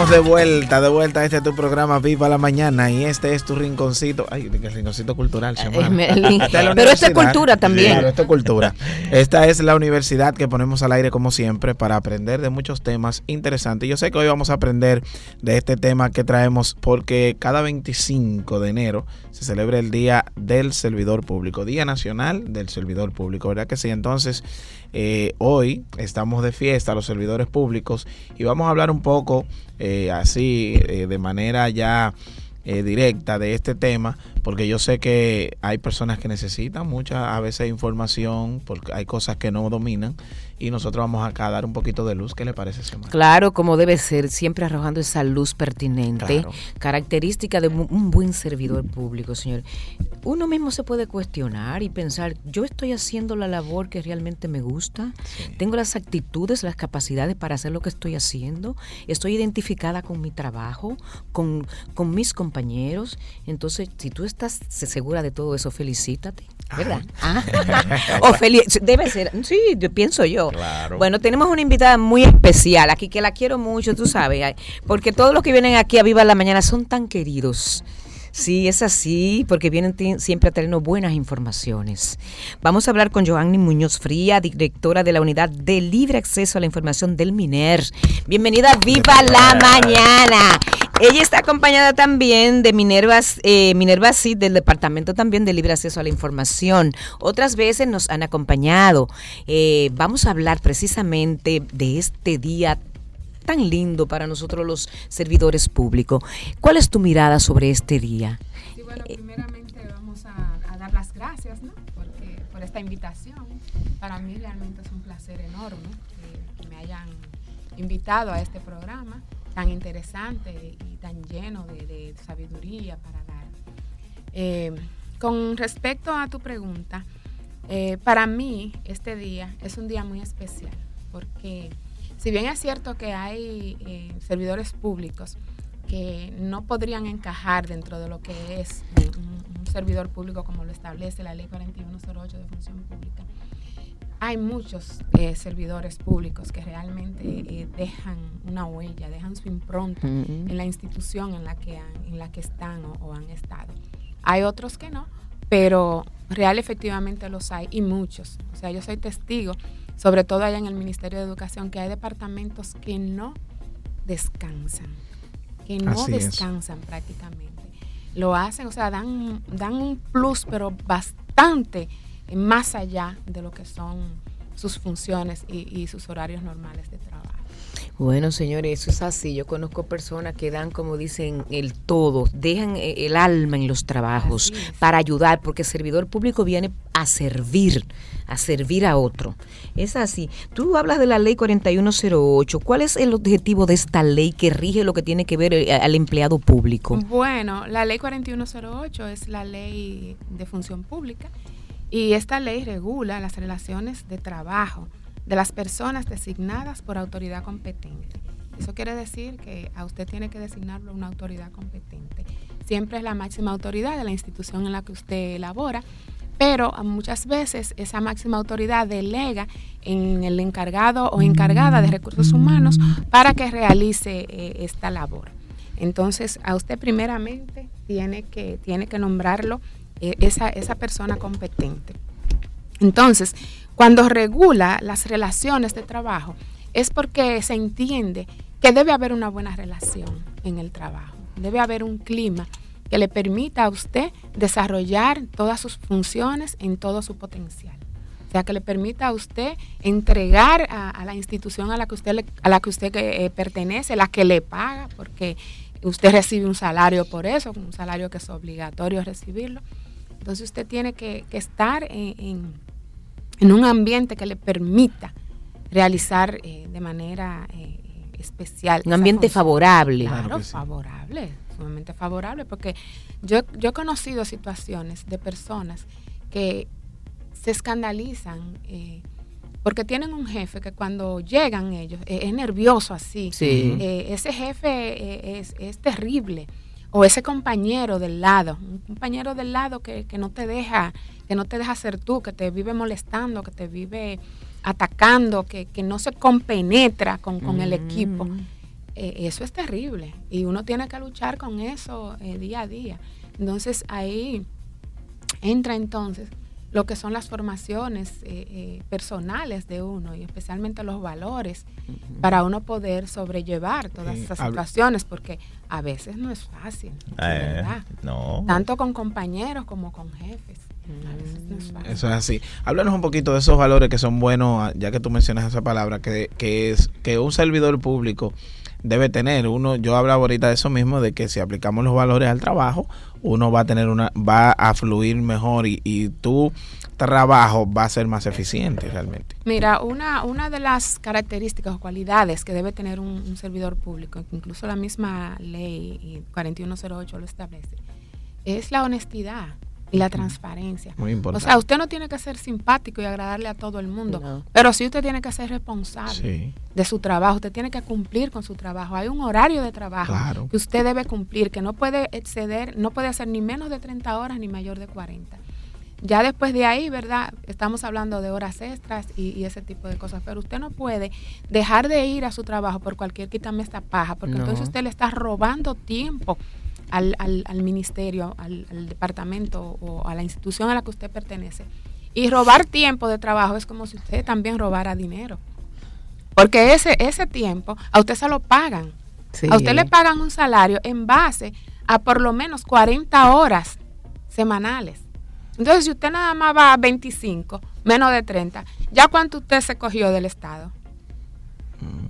Estamos de vuelta, de vuelta. Este es tu programa Viva la Mañana y este es tu rinconcito. Ay, el rinconcito cultural, Pero esto es cultura también. Claro, esto es cultura. Esta es la universidad que ponemos al aire como siempre para aprender de muchos temas interesantes. Yo sé que hoy vamos a aprender de este tema que traemos porque cada 25 de enero se celebra el Día del Servidor Público, Día Nacional del Servidor Público, ¿verdad que sí? Entonces, eh, hoy estamos de fiesta los servidores públicos y vamos a hablar un poco eh, así eh, de manera ya directa de este tema porque yo sé que hay personas que necesitan mucha a veces información porque hay cosas que no dominan y nosotros vamos acá a dar un poquito de luz. ¿Qué le parece, semana? Claro, como debe ser, siempre arrojando esa luz pertinente, característica de un buen servidor público, señor. Uno mismo se puede cuestionar y pensar, yo estoy haciendo la labor que realmente me gusta, tengo las actitudes, las capacidades para hacer lo que estoy haciendo, estoy identificada con mi trabajo, con, con mis compañeros. Entonces, si tú estás segura de todo eso, felicítate, ¿verdad? Ah. o debe ser, sí, yo pienso yo. Bueno, tenemos una invitada muy especial aquí que la quiero mucho, tú sabes, porque todos los que vienen aquí a Viva la Mañana son tan queridos. Sí, es así, porque vienen siempre a traernos buenas informaciones. Vamos a hablar con Joanny Muñoz Fría, directora de la Unidad de Libre Acceso a la Información del MINER. Bienvenida a Viva la Mañana. Ella está acompañada también de Minerva, eh, Minerva Cid, del Departamento también de Libre Acceso a la Información. Otras veces nos han acompañado. Eh, vamos a hablar precisamente de este día tan lindo para nosotros los servidores públicos. ¿Cuál es tu mirada sobre este día? Sí, bueno, primeramente vamos a, dar las gracias ¿no? Porque, por esta invitación. Para mí realmente es un placer enorme que, me hayan invitado a este programa tan interesante y tan lleno de, sabiduría para dar. Eh, con respecto a tu pregunta, eh, para mí este día es un día muy especial porque si bien es cierto que hay eh, servidores públicos que no podrían encajar dentro de lo que es un, servidor público como lo establece la ley 4108 de función pública, hay muchos eh, servidores públicos que realmente eh, dejan una huella, dejan su impronta en la institución en la que, en la que están o, han estado. Hay otros que no, pero real efectivamente los hay y muchos. O sea, yo soy testigo sobre todo allá en el Ministerio de Educación, que hay departamentos que no descansan, que no descansan prácticamente. Lo hacen, o sea, dan, dan un plus, pero bastante más allá de lo que son sus funciones y, sus horarios normales de trabajo. Bueno, señores, eso es así. Yo conozco personas que dan, como dicen, el todo, dejan eh, el alma en los trabajos para ayudar, porque el servidor público viene a servir, a servir a otro. Es así. Tú hablas de la ley 4108. ¿Cuál es el objetivo de esta ley que rige lo que tiene que ver eh, al empleado público? Bueno, la ley 4108 es la ley de función pública y esta ley regula las relaciones de trabajo de las personas designadas por autoridad competente. Eso quiere decir que a usted tiene que designarlo una autoridad competente. Siempre es la máxima autoridad de la institución en la que usted elabora, pero muchas veces esa máxima autoridad delega en el encargado o encargada de recursos humanos para que realice eh, esta labor. Entonces, a usted primeramente tiene que, tiene que nombrarlo eh, esa, esa persona competente. Entonces, cuando regula las relaciones de trabajo, es porque se entiende que debe haber una buena relación en el trabajo, debe haber un clima que le permita a usted desarrollar todas sus funciones en todo su potencial. O sea, que le permita a usted entregar a, la institución a la que usted, a la que usted eh, pertenece, la que le paga, porque usted recibe un salario por eso, un salario que es obligatorio recibirlo. Entonces usted tiene que, estar en en un ambiente que le permita realizar eh, de manera eh, especial. Un ambiente favorable. Claro, favorable, sumamente favorable, porque yo, yo he conocido situaciones de personas que se escandalizan eh, porque tienen un jefe que cuando llegan ellos es nervioso así. ese jefe es, es, terrible. O ese compañero del lado, un compañero del lado que, que no te deja que no te deja ser tú, que te vive molestando, que te vive atacando, que, no se compenetra con, el equipo. Mm. eh, eso es terrible y uno tiene que luchar con eso eh, día a día. Entonces ahí entra entonces lo que son las formaciones eh, personales de uno y especialmente los valores para uno poder sobrellevar todas esas situaciones porque a veces no es fácil, ¿verdad? No. Tanto con compañeros como con jefes. Eso es así. Háblanos un poquito de esos valores que son buenos, ah, ya que tú mencionas esa palabra, que, que es que un servidor público debe tener. Uno, yo hablaba ahorita de eso mismo, de que si aplicamos los valores al trabajo, uno va a tener una, va a fluir mejor y, y tu trabajo va a ser más eficiente realmente. Mira, una, una de las características o cualidades que debe tener un, un servidor público, incluso la misma ley 4108 lo establece, es la honestidad y la transparencia. Muy importante. O sea, usted no tiene que ser simpático y agradarle a todo el mundo, pero sí usted tiene que ser responsable de su trabajo, usted tiene que cumplir con su trabajo. Hay un horario de trabajo que usted debe cumplir, que no puede exceder, no puede hacer ni menos de 30 horas ni mayor de 40. Ya después de ahí, ¿verdad? Estamos hablando de horas extras y, ese tipo de cosas, pero usted no puede dejar de ir a su trabajo por cualquier quítame esta paja, porque entonces usted le está robando tiempo al, al, ministerio, al, departamento o a la institución a la que usted pertenece. Y robar tiempo de trabajo es como si usted también robara dinero. Porque ese, ese tiempo a usted se lo pagan. A usted le pagan un salario en base a por lo menos 40 horas semanales. Entonces, si usted nada más va a 25, menos de 30, ¿ya cuánto usted se cogió del Estado?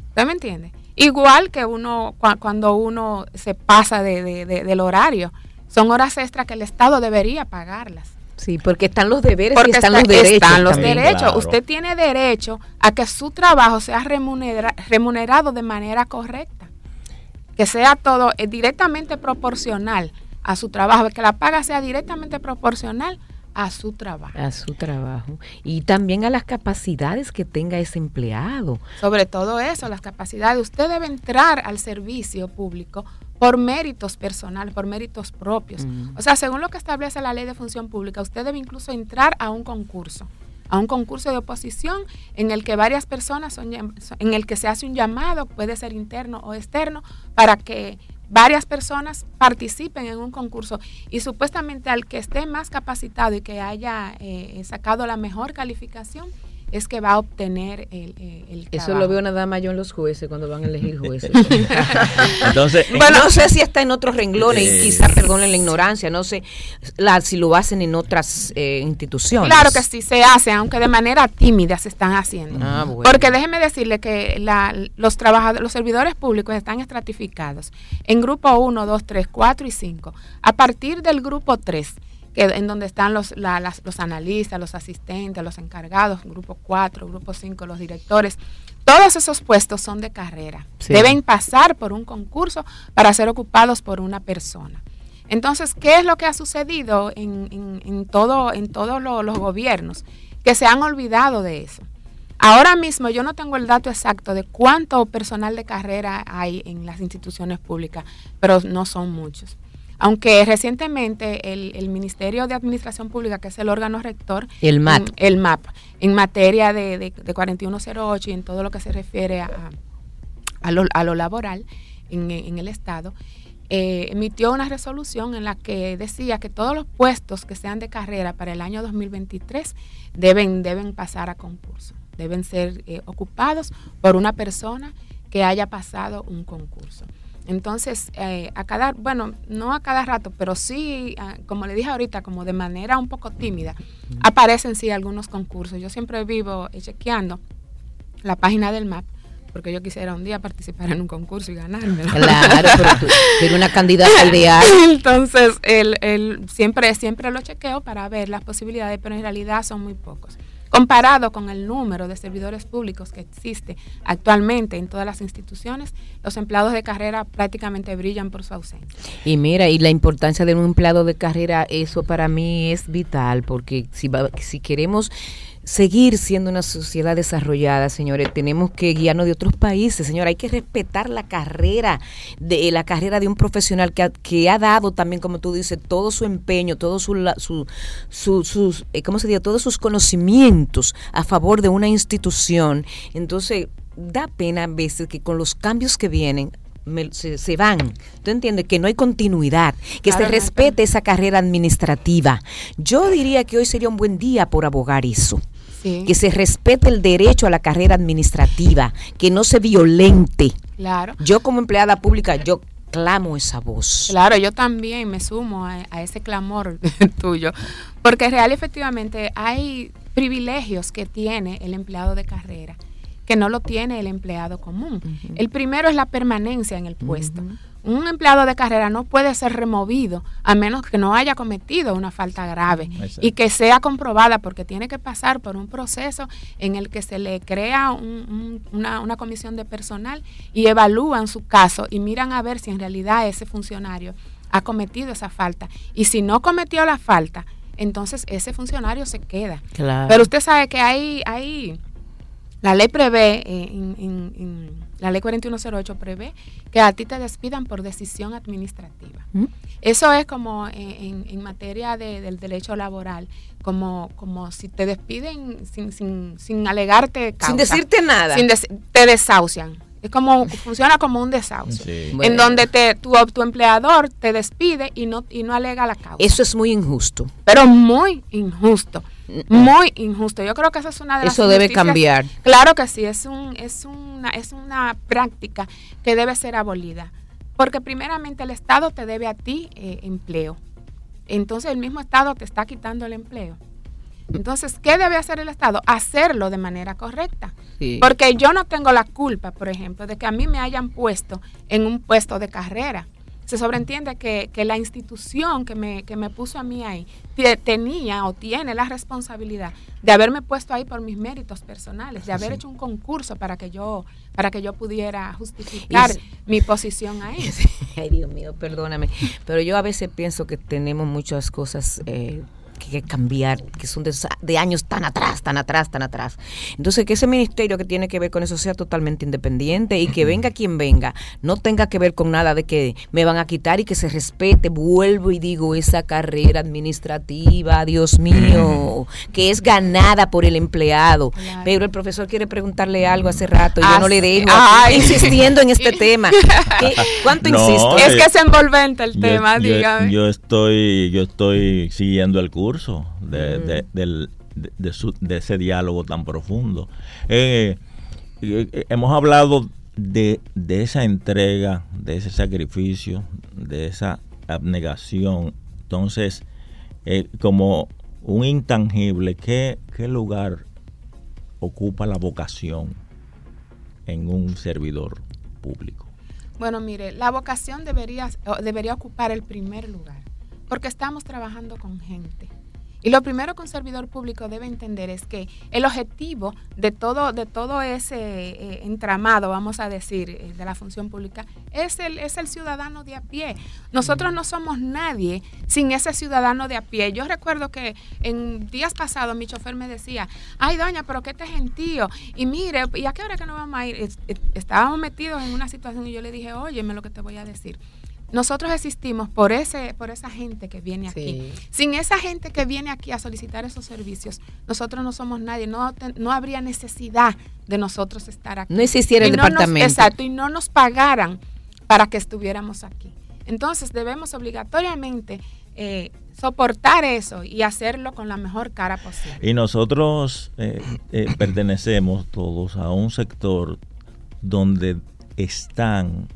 ¿Usted me entiende? Igual que uno, cuando uno se pasa de, del horario, son horas extras que el Estado debería pagarlas. Sí, porque están los deberes y están los derechos. Están los derechos. Usted tiene derecho a que su trabajo sea remunerado de manera correcta. Que sea todo eh, directamente proporcional a su trabajo, que la paga sea directamente proporcional a su trabajo. A su trabajo. Y también a las capacidades que tenga ese empleado. Sobre todo eso, las capacidades. Usted debe entrar al servicio público por méritos personales, por méritos propios. O sea, según lo que establece la ley de función pública, usted debe incluso entrar a un concurso a un concurso de oposición en el que varias personas son, en el que se hace un llamado, puede ser interno o externo, para que varias personas participen en un concurso y supuestamente al que esté más capacitado y que haya eh, sacado la mejor calificación, es que va a obtener el, eh, el Eso lo veo nada más yo en los jueces cuando van a elegir jueces. Entonces, bueno, no sé si está en otros renglones y eh, quizás perdonen la ignorancia, no sé la, si lo hacen en otras eh, instituciones. Claro que sí se hace, aunque de manera tímida se están haciendo. Ah, Porque déjeme decirle que la, los trabajadores, los servidores públicos están estratificados en grupo 1, 2, 3, 4 y 5. A partir del grupo 3 que, en donde están los, los analistas, los asistentes, los encargados, grupo 4, grupo 5, los directores. Todos esos puestos son de carrera. Deben pasar por un concurso para ser ocupados por una persona. Entonces, ¿qué es lo que ha sucedido en, en, todo, en todos los gobiernos? Que se han olvidado de eso. Ahora mismo yo no tengo el dato exacto de cuánto personal de carrera hay en las instituciones públicas, pero no son muchos. Aunque recientemente el, Ministerio de Administración Pública, que es el órgano rector, el MAP, en, el MAP, en materia de, de, 4108 y en todo lo que se refiere a, a, lo, a lo, laboral en, el Estado, eh, emitió una resolución en la que decía que todos los puestos que sean de carrera para el año 2023 deben, deben pasar a concurso, deben ser eh, ocupados por una persona que haya pasado un concurso. Entonces, eh, a cada, bueno, no a cada rato, pero sí, ah, como le dije ahorita, como de manera un poco tímida, aparecen sí algunos concursos. Yo siempre vivo chequeando la página del MAP porque yo quisiera un día participar en un concurso y ganarme. Claro, pero tú una candidata ideal. Entonces, el, siempre, siempre lo chequeo para ver las posibilidades, pero en realidad son muy pocos. Comparado con el número de servidores públicos que existe actualmente en todas las instituciones, los empleados de carrera prácticamente brillan por su ausencia. Y mira, y la importancia de un empleado de carrera, eso para mí es vital, porque si, si queremos seguir siendo una sociedad desarrollada, señores. Tenemos que guiarnos de otros países, señor. Hay que respetar la carrera de la carrera de un profesional que ha, que ha dado también, como tú dices, todo su empeño, todo su, su, sus, eh, ¿cómo se dice? Todos sus conocimientos a favor de una institución. Entonces, da pena a veces que con los cambios que vienen se, van. ¿Tú entiendes? Que no hay continuidad, que se respete esa carrera administrativa. Yo diría que hoy sería un buen día por abogar eso. Que se respete el derecho a la carrera administrativa, que no se violente. Claro. Yo como empleada pública, yo clamo esa voz. Claro, yo también me sumo a, ese clamor tuyo, porque real efectivamente hay privilegios que tiene el empleado de carrera que no lo tiene el empleado común. El primero es la permanencia en el puesto. Un empleado de carrera no puede ser removido a menos que no haya cometido una falta grave y que sea comprobada porque tiene que pasar por un proceso en el que se le crea una, una, comisión de personal y evalúan su caso y miran a ver si en realidad ese funcionario ha cometido esa falta. Y si no cometió la falta, entonces ese funcionario se queda. Pero usted sabe que hay, hay la ley prevé, eh, en, la ley 4108 prevé que a ti te despidan por decisión administrativa. ¿Mm? Eso es como eh, en, materia del derecho laboral, como, como si te despiden sin, sin, sin alegarte Sin decirte nada. Sin te desahucian. Es como, funciona como un desahucio, en donde te, tu, tu, empleador te despide y no, y no alega la causa. Eso es muy injusto. Pero muy injusto, muy injusto. Yo creo que esa es una de las Eso debe cambiar. Claro que sí, es, un, es, una, es una práctica que debe ser abolida. Porque primeramente el Estado te debe a ti eh, empleo. Entonces el mismo Estado te está quitando el empleo. Entonces, ¿qué debe hacer el Estado? Hacerlo de manera correcta. Porque yo no tengo la culpa, por ejemplo, de que a mí me hayan puesto en un puesto de carrera. Se sobreentiende que, la institución que me, que me puso a mí ahí tenía o tiene la responsabilidad de haberme puesto ahí por mis méritos personales, de haber hecho un concurso para que yo para que yo pudiera justificar mi posición ahí. Ay, Dios mío, perdóname. Pero yo a veces pienso que tenemos muchas cosas eh, que cambiar, que son de, años tan atrás, tan atrás, tan atrás. Entonces, que ese ministerio que tiene que ver con eso sea totalmente independiente y que venga quien venga, no tenga que ver con nada de que me van a quitar y que se respete. Vuelvo y digo, esa carrera administrativa, Dios mío, que es ganada por el empleado. Pero el profesor quiere preguntarle algo hace rato y yo no le dejo insistiendo en este tema. ¿Cuánto insisto? Es, que es envolvente el tema, dígame. Yo estoy, yo estoy siguiendo el curso de, de, ese diálogo tan profundo. Eh, eh, eh, hemos hablado de, esa entrega, de ese sacrificio, de esa abnegación. Entonces, como un intangible, ¿qué, ¿qué lugar ocupa la vocación en un servidor público? Bueno, mire, la vocación debería, debería ocupar el primer lugar, porque estamos trabajando con gente. Y lo primero que un servidor público debe entender es que el objetivo de todo, de todo ese eh, entramado, vamos a decir, eh, de la función pública, es el, es el ciudadano de a pie. Nosotros no somos nadie sin ese ciudadano de a pie. Yo recuerdo que en días pasados mi chofer me decía, ay doña, pero qué te gentío. Y mire, ¿y a qué hora que no vamos a ir? Estábamos metidos en una situación y yo le dije, óyeme lo que te voy a decir nosotros existimos por ese por esa gente que viene aquí. Sin esa gente que viene aquí a solicitar esos servicios, nosotros no somos nadie, no, no habría necesidad de nosotros estar aquí. No existiera el departamento. exacto, y no nos pagaran para que estuviéramos aquí. Entonces debemos obligatoriamente eh, soportar eso y hacerlo con la mejor cara posible. Y nosotros eh, eh, pertenecemos todos a un sector donde están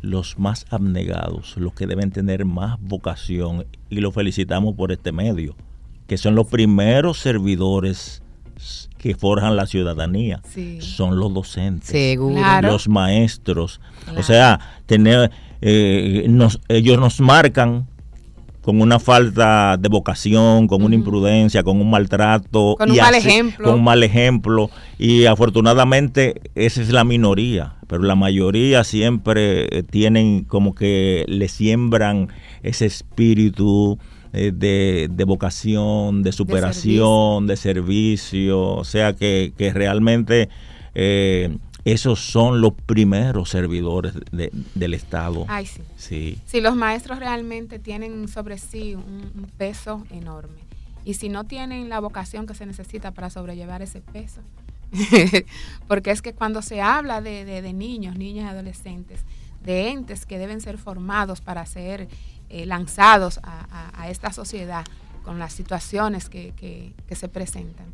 los más abnegados, los que deben tener más vocación, y lo felicitamos por este medio, que son los primeros servidores que forjan la ciudadanía, son los docentes, los maestros. O sea, tener, eh, ellos nos marcan con una falta de vocación, con una imprudencia, con un maltrato. Con un mal ejemplo. Con un mal ejemplo. Y afortunadamente esa es la minoría, pero la mayoría siempre eh, tienen como que le siembran ese espíritu eh, de, vocación, de superación, de servicio, o sea que, que realmente... Eh, esos son los primeros servidores del Estado. Ay, sí. sí. Sí, los maestros realmente tienen sobre sí un, peso enorme. Y si no tienen la vocación que se necesita para sobrellevar ese peso, porque es que cuando se habla de, niños, niñas y adolescentes, de entes que deben ser formados para ser eh, lanzados a, esta sociedad con las situaciones que, que se presentan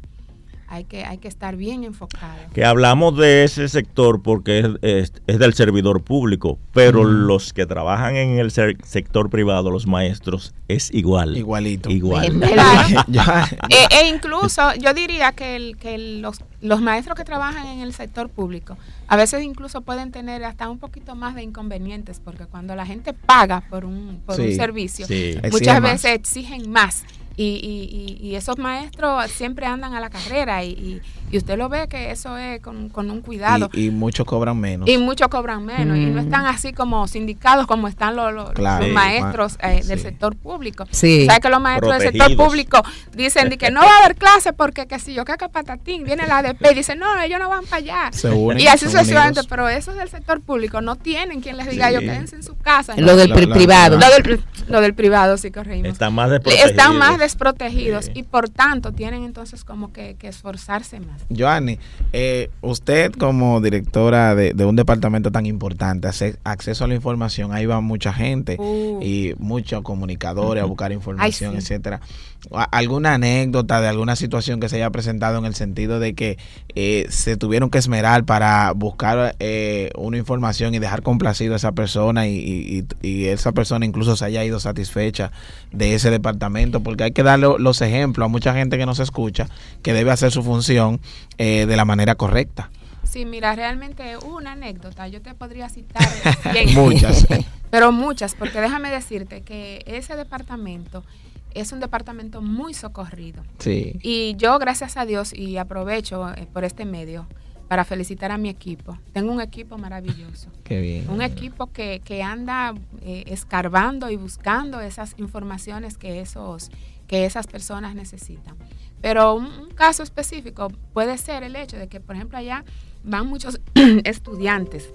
hay que, hay que estar bien enfocado. Que hablamos de ese sector porque es, es, del servidor público, pero los que trabajan en el sector privado, los maestros, es igual. Igualito. Igual. e, e, incluso yo diría que, el, que los, los maestros que trabajan en el sector público a veces incluso pueden tener hasta un poquito más de inconvenientes porque cuando la gente paga por un, por un servicio, muchas veces exigen más y, y, y, esos maestros siempre andan a la carrera y, y usted lo ve que eso es con, un cuidado. Y, muchos cobran menos. Y muchos cobran menos. Y no mm. están así como sindicados como están los, los, maestros eh, del sector público. Sí. que los maestros del sector público dicen que no va a haber clase porque que si yo que patatín, viene la ADP y dicen, no, ellos no van para allá. y así sucesivamente, pero esos del sector público no tienen quien les diga, yo quédense en su casa. Lo del privado. Lo del, privado, sí, corregimos. Están más desprotegidos. Están más desprotegidos y por tanto tienen entonces como que esforzarse más. Joanny, eh, usted como directora de, un departamento tan importante, acceso a la información, ahí va mucha gente uh. y muchos comunicadores a buscar información, etcétera. ¿Alguna anécdota de alguna situación que se haya presentado en el sentido de que eh, se tuvieron que esmerar para buscar eh, una información y dejar complacido a esa persona y, esa persona incluso se haya ido satisfecha de ese departamento? Porque hay que darle los ejemplos a mucha gente que nos escucha que debe hacer su función eh, de la manera correcta. Sí, mira, realmente una anécdota, yo te podría citar muchas, pero muchas, porque déjame decirte que ese departamento es un departamento muy socorrido. Sí. Y yo, gracias a Dios, y aprovecho eh, por este medio para felicitar a mi equipo. Tengo un equipo maravilloso. Qué bien. Un equipo que, que anda eh, escarbando y buscando esas informaciones que, esos, que esas personas necesitan. Pero un, caso específico puede ser el hecho de que, por ejemplo, allá van muchos estudiantes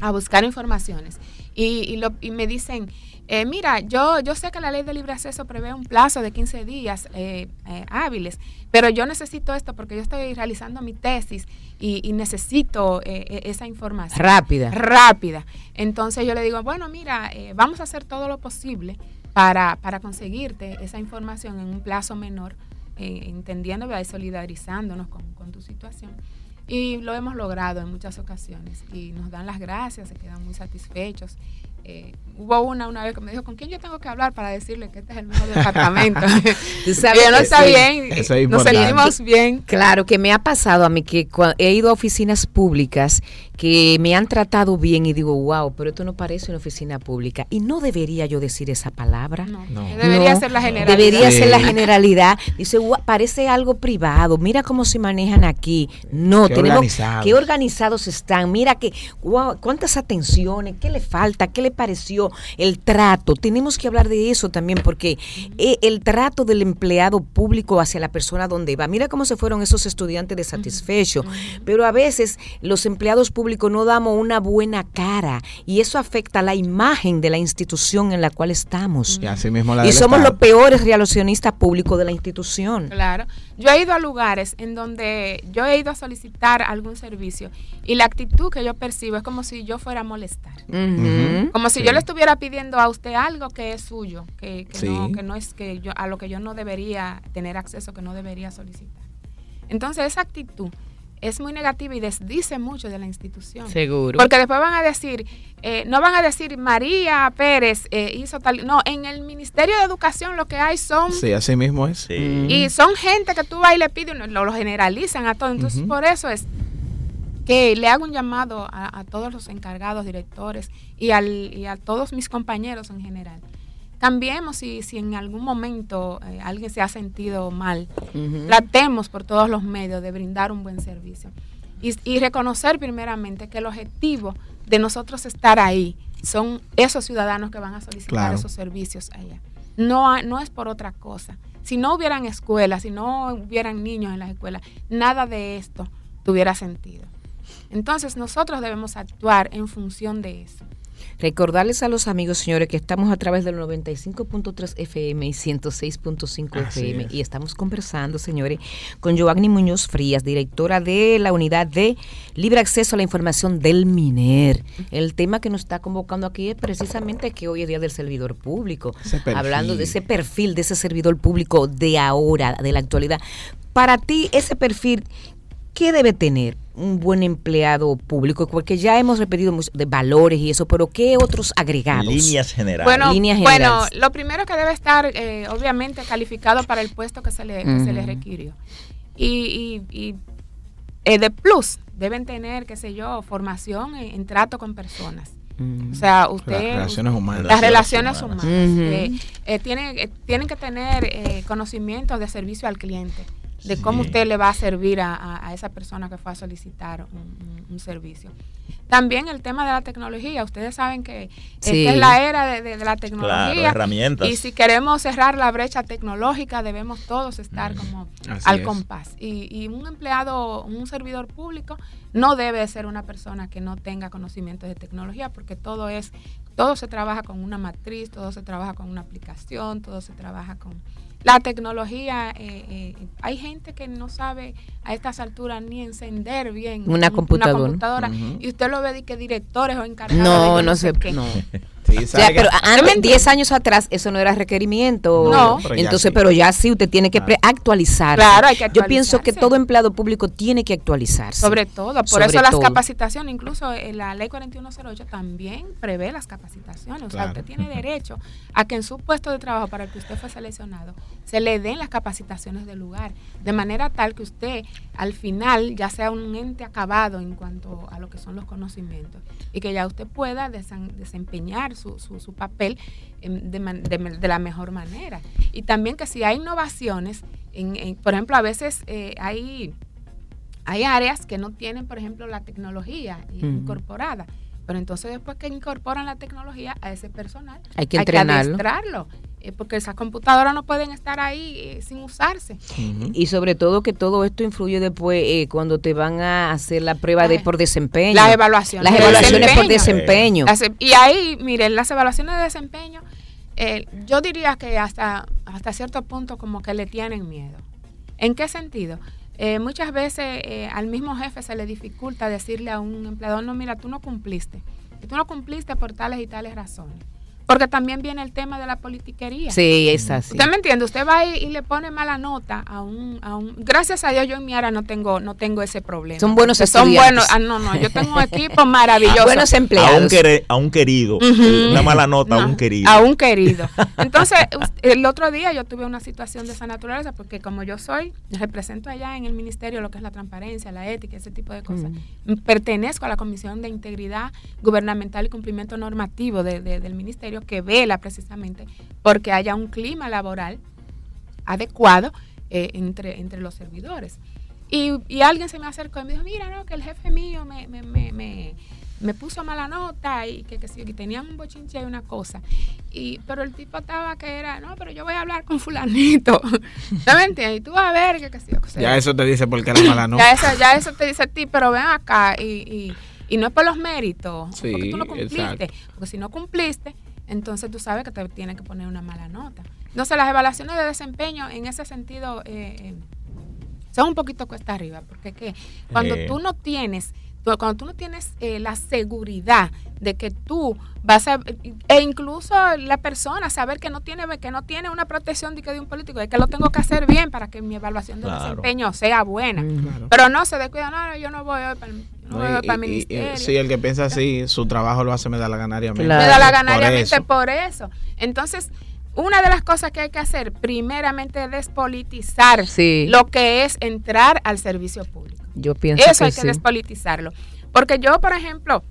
a buscar informaciones y, lo, y me dicen, eh, mira, yo, yo sé que la ley de libre acceso prevé un plazo de 15 días eh, eh, hábiles, pero yo necesito esto porque yo estoy realizando mi tesis y, necesito esa información. Rápida. Rápida. Entonces yo le digo, bueno, mira, vamos a hacer todo lo posible para, para conseguirte esa información en un plazo menor eh, entendiendo y solidarizándonos con, con, tu situación. Y lo hemos logrado en muchas ocasiones y nos dan las gracias, se quedan muy satisfechos eh, hubo una una vez que me dijo, ¿con quién yo tengo que hablar para decirle que este es el mismo departamento? ¿Tú sabes, no está bien, nos sentimos bien. Claro, que me ha pasado a mí que he ido a oficinas públicas que me han tratado bien y digo, wow, pero esto no parece una oficina pública. Y no debería yo decir esa palabra. No, debería ser la generalidad. Debería ser la generalidad. Dice, parece algo privado, mira cómo se manejan aquí. No, tenemos organizados. qué organizados están, mira que, wow, cuántas atenciones, qué le falta, qué le pareció el trato. Tenemos que hablar de eso también porque eh, el trato del empleado público hacia la persona donde va. Mira cómo se fueron esos estudiantes de satisfecho, pero a veces los empleados públicos no damos una buena cara y eso afecta la imagen de la institución en la cual estamos. Y, somos los peores relacionistas públicos de la institución. Claro. Yo he ido a lugares en donde yo he ido a solicitar algún servicio y la actitud que yo percibo es como si yo fuera a molestar. Como si yo le estuviera pidiendo a usted algo que es suyo, que, no, que no es que yo, a lo que yo no debería tener acceso, que no debería solicitar. Entonces esa actitud es muy negativa y desdice mucho de la institución. Seguro. Porque después van a decir, eh, no van a decir María Pérez eh, hizo tal. No, en el Ministerio de Educación lo que hay son. Sí, así mismo es. Y son gente que tú vas y le pides, lo, lo generalizan a todos. Entonces, por eso es que le hago un llamado a, todos los encargados, directores y, al, y a todos mis compañeros en general. Cambiemos si, si en algún momento eh, alguien se ha sentido mal. Tratemos por todos los medios de brindar un buen servicio. Y, y, reconocer primeramente que el objetivo de nosotros estar ahí son esos ciudadanos que van a solicitar esos servicios allá. No, no es por otra cosa. Si no hubieran escuelas, si no hubieran niños en las escuelas, nada de esto tuviera sentido. Entonces nosotros debemos actuar en función de eso. Recordarles a los amigos, señores, que estamos a través del 95.3 FM y 106.5 FM y estamos conversando, señores, con Joanny Muñoz Frías, directora de la unidad de libre acceso a la información del MINER. El tema que nos está convocando aquí es precisamente que hoy es Día del Servidor Público, hablando de ese perfil de ese servidor público de ahora, de la actualidad. Para ti, ese perfil, ¿qué debe tener? un buen empleado público? Porque ya hemos repetido de valores y eso, pero ¿qué otros agregados? Líneas generales. Bueno, bueno lo primero que debe estar, eh, obviamente, calificado para el puesto que se le, se le requirió. Y, y, eh, de plus, deben tener, qué sé yo, formación en, trato con personas. O sea, usted... Las relaciones humanas. Las relaciones humanas. Eh, tienen, tienen que tener conocimiento de servicio al cliente de cómo usted le va a servir a, esa persona que fue a solicitar un, servicio. También el tema de la tecnología. Ustedes saben que esta es la era de, la tecnología. herramientas. Y si queremos cerrar la brecha tecnológica, debemos todos estar como al compás. Y, y, un empleado, un servidor público, no debe ser una persona que no tenga conocimientos de tecnología, porque todo es, todo se trabaja con una matriz, todo se trabaja con una aplicación, todo se trabaja con la tecnología, eh, eh, hay gente que no sabe a estas alturas ni encender bien una computadora, y usted lo ve de que directores o encargados. No, no, no sé. No. pero antes, 10 años atrás eso no era requerimiento. No. Entonces, pero ya sí, usted tiene que actualizar. Claro, hay que Yo pienso que todo empleado público tiene que actualizarse. Sobre todo, por eso las capacitaciones, incluso en la ley 4108 también prevé las capacitaciones. O sea, usted tiene derecho a que en su puesto de trabajo para el que usted fue seleccionado se le den las capacitaciones del lugar, de manera tal que usted al final ya sea un ente acabado en cuanto a lo que son los conocimientos y que ya usted pueda desempeñar su, su, papel de, la mejor manera. Y también que si hay innovaciones, en, por ejemplo, a veces eh, hay, hay áreas que no tienen, por ejemplo, la tecnología incorporada. Pero entonces después que incorporan la tecnología a ese personal, hay que entrenarlo. Eh, porque esas computadoras no pueden estar ahí eh, sin usarse. Y sobre todo que todo esto influye después eh, cuando te van a hacer la prueba de por desempeño. Las evaluaciones. Las evaluaciones por desempeño. y ahí, miren, las evaluaciones de desempeño, yo diría que hasta, hasta cierto punto como que le tienen miedo. ¿En qué sentido? muchas veces al mismo jefe se le dificulta decirle a un empleador, no, mira, tú no cumpliste. Tú no cumpliste por tales y tales razones. Porque también viene el tema de la politiquería. Sí, es así. ¿Usted me entiende? Usted va y, le pone mala nota a un, a un... Gracias a Dios yo en mi área no tengo, no tengo ese problema. Son buenos estudiantes. Son buenos. Ah, no, no, yo tengo un equipo maravilloso. buenos empleados. A un, querido. Una mala nota a un querido. A un querido. Entonces, el otro día yo tuve una situación de esa naturaleza porque como yo soy, represento allá en el ministerio lo que es la transparencia, la ética, ese tipo de cosas. Pertenezco a la Comisión de Integridad Gubernamental y Cumplimiento Normativo del ministerio que vela precisamente porque haya un clima laboral adecuado eh, entre, entre los servidores. Y, alguien se me acercó y me dijo, mira, no, que el jefe mío me, me, me, me puso mala nota y que, que, que tenían un bochinche y una cosa. Y, pero el tipo estaba que era, no, pero yo voy a hablar con fulanito. me entiendes? Y tú vas a ver que, que, que Ya eso te dice porque era mala nota. ya, eso, ya eso te dice a ti, pero ven acá y, y, no es por los méritos, porque tú no cumpliste. Porque si no cumpliste, entonces tú sabes que te tiene que poner una mala nota. Entonces las evaluaciones de desempeño en ese sentido eh, eh, son un poquito cuesta arriba, porque que cuando eh. tú no tienes cuando tú no tienes la seguridad de que tú vas a e incluso la persona saber que no tiene que no tiene una protección de que de un político de que lo tengo que hacer bien para que mi evaluación de desempeño sea buena pero no se descuida no yo no voy hoy para Sí, el que piensa así, su trabajo lo hace me da la ganaria. Me da la ganaria por eso. Entonces, una de las cosas que hay que hacer, primeramente, es despolitizar lo que es entrar al servicio público. Yo pienso Eso hay que despolitizarlo. Porque yo, por ejemplo,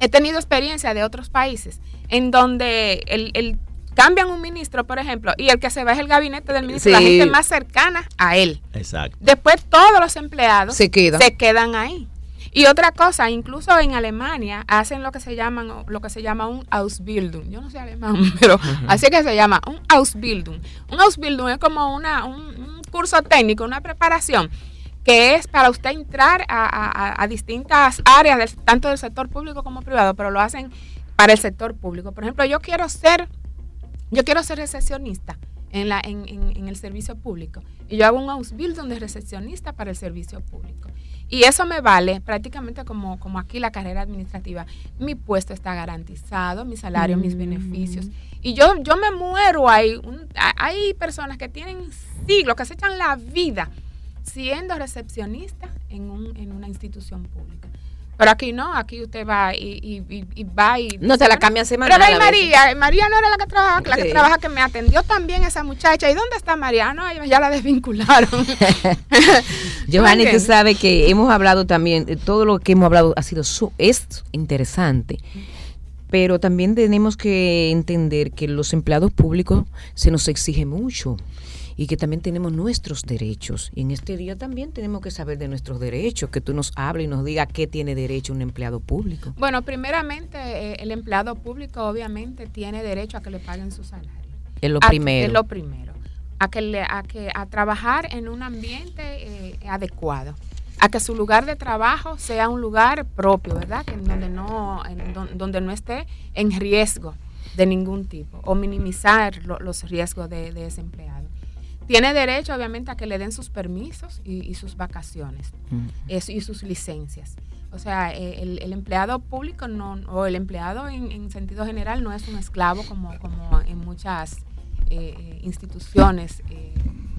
he tenido experiencia de otros países en donde el, cambian un ministro, por ejemplo, y el que se va es el gabinete del ministro, la gente más cercana a él. Exacto. Después todos los empleados se quedan ahí. Y otra cosa, incluso en Alemania hacen lo que se llaman lo que se llama un Ausbildung. Yo no sé alemán, pero así que se llama un Ausbildung. Un Ausbildung es como una, un, curso técnico, una preparación que es para usted entrar a, distintas áreas, tanto del sector público como privado, pero lo hacen para el sector público. Por ejemplo, yo quiero ser, yo quiero ser recepcionista en, la, en, en, el servicio público. Y yo hago un donde es recepcionista para el servicio público. Y eso me vale prácticamente como, como aquí la carrera administrativa. Mi puesto está garantizado, mi salario, mis mm. beneficios. Y yo, yo me muero ahí. hay personas que tienen siglos, que se echan la vida siendo recepcionista en, un, en una institución pública. Pero aquí no, aquí usted va y, y, va y... No te la cambia semana. Pero María, María no era la que trabaja, la que trabaja que me atendió también esa muchacha. ¿Y dónde está María? No, ya la desvincularon. Giovanni, tú sabes que hemos hablado también, todo lo que hemos hablado ha sido, su, es interesante pero también tenemos que entender que los empleados públicos se nos exige mucho y que también tenemos nuestros derechos. Y en este día también tenemos que saber de nuestros derechos, que tú nos hables y nos digas qué tiene derecho un empleado público. Bueno, primeramente eh, el empleado público obviamente tiene derecho a que le paguen su salario. Es lo primero. Es lo primero. A que, le, a que a trabajar en un ambiente eh, adecuado a que su lugar de trabajo sea un lugar propio, ¿verdad? Que donde no, donde no esté en riesgo de ningún tipo o minimizar los riesgos de, de, ese empleado. Tiene derecho, obviamente, a que le den sus permisos y, sus vacaciones y sus licencias. O sea, eh, el, empleado público no, o el empleado en, sentido general no es un esclavo como, como en muchas eh, instituciones, eh,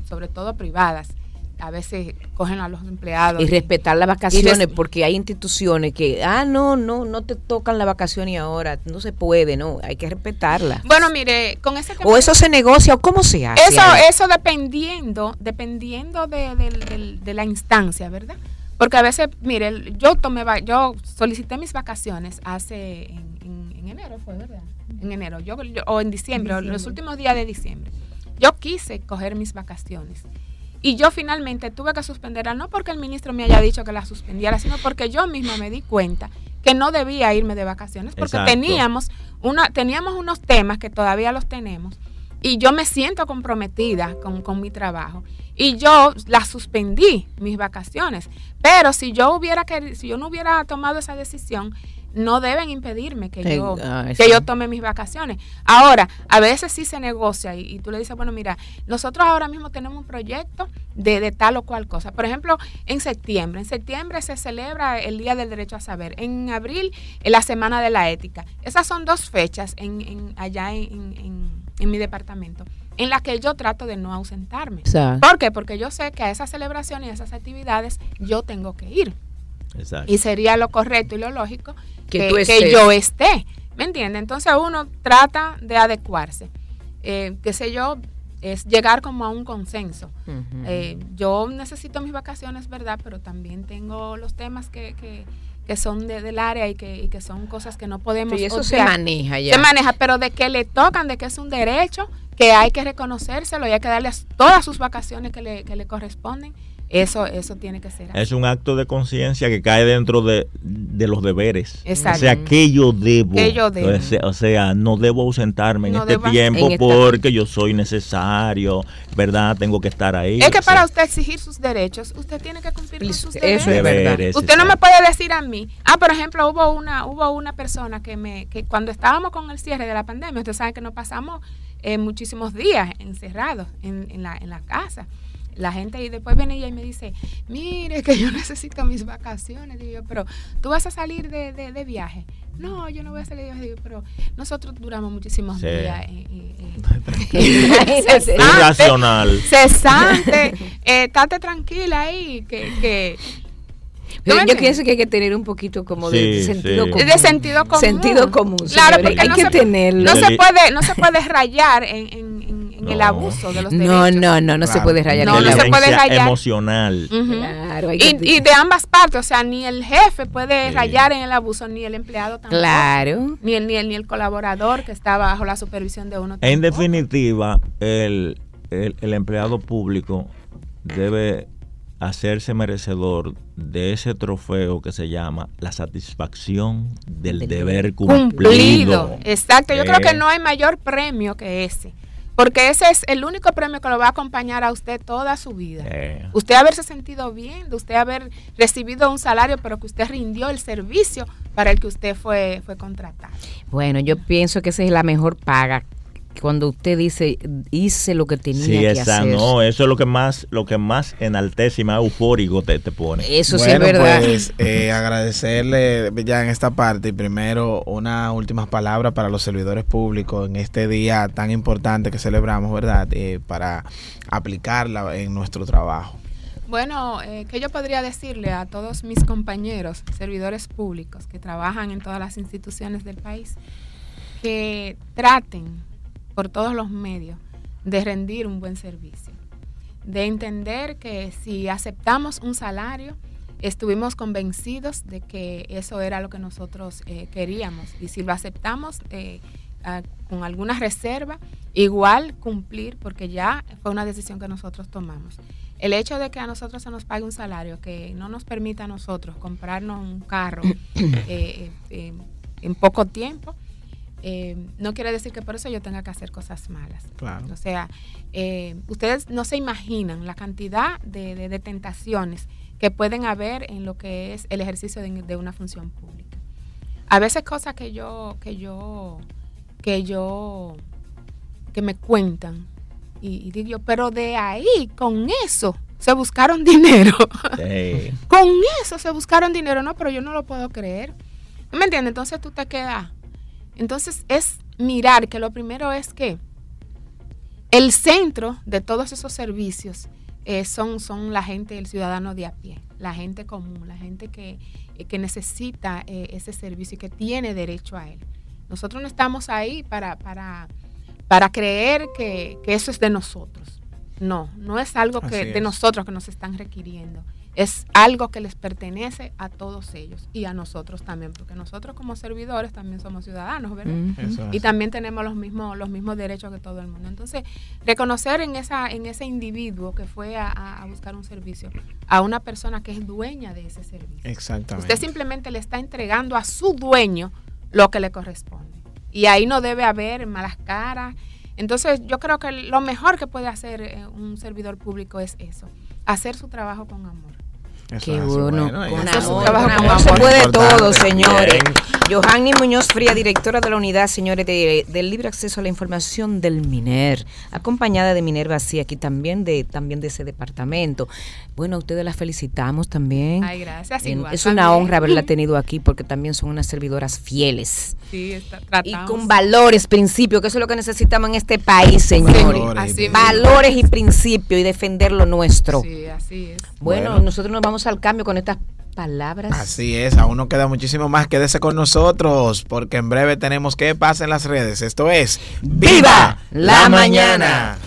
sobre todo privadas a veces cogen a los empleados. Y respetar las vacaciones, porque hay instituciones que, ah, no, no, no te tocan la vacación y ahora no se puede, no, hay que respetarla. Bueno, mire, con ese O eso se negocia, o cómo se hace. Eso, eso dependiendo, dependiendo de, de, la instancia, ¿verdad? Porque a veces, mire, yo tomé, yo solicité mis vacaciones hace, en, en, enero fue, ¿verdad? En enero, yo, o en diciembre, en los últimos días de diciembre. Yo quise coger mis vacaciones y yo finalmente tuve que suspenderla, no porque el ministro me haya dicho que la suspendiera, sino porque yo misma me di cuenta que no debía irme de vacaciones, porque teníamos, una, teníamos unos temas que todavía los tenemos, y yo me siento comprometida con, con mi trabajo. Y yo la suspendí, mis vacaciones. Pero si yo hubiera si yo no hubiera tomado esa decisión, no deben impedirme que yo, ah, que yo tome mis vacaciones. Ahora, a veces sí se negocia y, tú le dices, bueno, mira, nosotros ahora mismo tenemos un proyecto de, de, tal o cual cosa. Por ejemplo, en septiembre. En septiembre se celebra el Día del Derecho a Saber. En abril, la Semana de la Ética. Esas son dos fechas en, en allá en, en, mi departamento en las que yo trato de no ausentarme. ¿Por qué? Porque yo sé que a esas celebraciones y a esas actividades yo tengo que ir. Y sería lo correcto y lo lógico que, yo esté. ¿Me entiendes? Entonces uno trata de adecuarse. Eh, qué sé yo, es llegar como a un consenso. Eh, yo necesito mis vacaciones, ¿verdad? Pero también tengo los temas que, que, que son de, del área y que, y que son cosas que no podemos... Y eso se maneja ya. Se maneja, pero de que le tocan, de que es un derecho, que hay que reconocérselo y hay que darle todas sus vacaciones que le, que le corresponden eso, eso tiene que ser. Es un acto de conciencia que cae dentro de, los deberes. Exacto. O sea, que yo debo. O, sea, no debo ausentarme en este tiempo porque yo soy necesario, ¿verdad? Tengo que estar ahí. Es que para usted exigir sus derechos, usted tiene que cumplir con sus derechos. es verdad. Usted no me puede decir a mí. Ah, por ejemplo, hubo una, hubo una persona que me, que cuando estábamos con el cierre de la pandemia, usted sabe que nos pasamos eh, muchísimos días encerrados en, en, la, en la casa la gente y después viene ella y me dice, mire que yo necesito mis vacaciones. Digo, pero tú vas a salir de, de, viaje. No, yo no voy a salir de viaje. Digo, pero nosotros duramos muchísimos días. Eh, eh, Irracional. Cesante. Eh, estate tranquila ahí, que, que yo pienso que hay que tener un poquito como de, sentido común. De sentido común. Sentido común. Claro, porque hay que tenerlo. No se puede, no se puede rayar en, en, el abuso de los derechos. No, no, no, no se puede rayar. No, no se puede rayar. emocional. claro, y, y, de ambas partes, o sea, ni el jefe puede rayar en el abuso, ni el empleado tampoco. Claro. Ni el, ni el, ni el colaborador que está bajo la supervisión de uno. En definitiva, el, el, el empleado público debe hacerse merecedor de ese trofeo que se llama la satisfacción del, deber cumplido. Exacto, yo creo que eh. no hay mayor premio que ese. Porque ese es el único premio que lo va a acompañar a usted toda su vida. Usted haberse sentido bien, de usted haber recibido un salario, pero que usted rindió el servicio para el que usted fue, fue contratado. Bueno, yo pienso que esa es la mejor paga cuando usted dice hice lo que tenía que esa, hacer. No, eso es lo que más, lo que más enaltece y más eufórico te, te pone. Eso sí es verdad. Pues, eh, agradecerle ya en esta parte, y primero una última palabra para los servidores públicos en este día tan importante que celebramos, ¿verdad? Eh, para aplicarla en nuestro trabajo. Bueno, eh, ¿qué yo podría decirle a todos mis compañeros, servidores públicos que trabajan en todas las instituciones del país? Que traten por todos los medios de rendir un buen servicio, de entender que si aceptamos un salario, estuvimos convencidos de que eso era lo que nosotros eh, queríamos y si lo aceptamos eh, con alguna reserva, igual cumplir porque ya fue una decisión que nosotros tomamos. El hecho de que a nosotros se nos pague un salario que no nos permita a nosotros comprarnos un carro eh, en poco tiempo, eh, no quiere decir que por eso yo tenga que hacer cosas malas. O sea, eh, ustedes no se imaginan la cantidad de, tentaciones que pueden haber en lo que es el ejercicio de, una función pública. A veces cosas que yo, que yo, que yo, que me cuentan y, digo, pero de ahí, con eso, se buscaron dinero. con eso se buscaron dinero, no, pero yo no lo puedo creer. ¿Me entiendes? Entonces tú te quedas entonces es mirar que lo primero es que el centro de todos esos servicios eh, son, son la gente, el ciudadano de a pie, la gente común, la gente que, eh, necesita eh, ese servicio y que tiene derecho a él. Nosotros no estamos ahí para, para, para creer que, eso es de nosotros. No, no es algo que, de nosotros que nos están requiriendo es algo que les pertenece a todos ellos y a nosotros también, porque nosotros como servidores también somos ciudadanos, ¿verdad? Y también tenemos los mismos, los mismos derechos que todo el mundo. Entonces, reconocer en, esa, en ese individuo que fue a, buscar un servicio, a una persona que es dueña de ese servicio. Exactamente. Usted simplemente le está entregando a su dueño lo que le corresponde. Y ahí no debe haber malas caras. Entonces, yo creo que lo mejor que puede hacer eh, un servidor público es eso, hacer su trabajo con amor. Qué bueno, con amor, se puede todo, señores. Johanny Muñoz Fría, directora de la unidad, señores, del libre acceso a la información del MINER, acompañada de Minerva así aquí también de, también de ese departamento. Bueno, a ustedes las felicitamos también. Ay, gracias. es una honra haberla tenido aquí porque también son unas servidoras fieles. Sí, está, Y con valores, principios, que eso es lo que necesitamos en este país, señores. valores y principios y defender lo nuestro. Sí, así es. bueno, nosotros nos vamos al cambio con estas palabras. Así es, aún no queda muchísimo más. Quédese con nosotros, porque en breve tenemos que pasar en las redes. Esto es ¡Viva la mañana!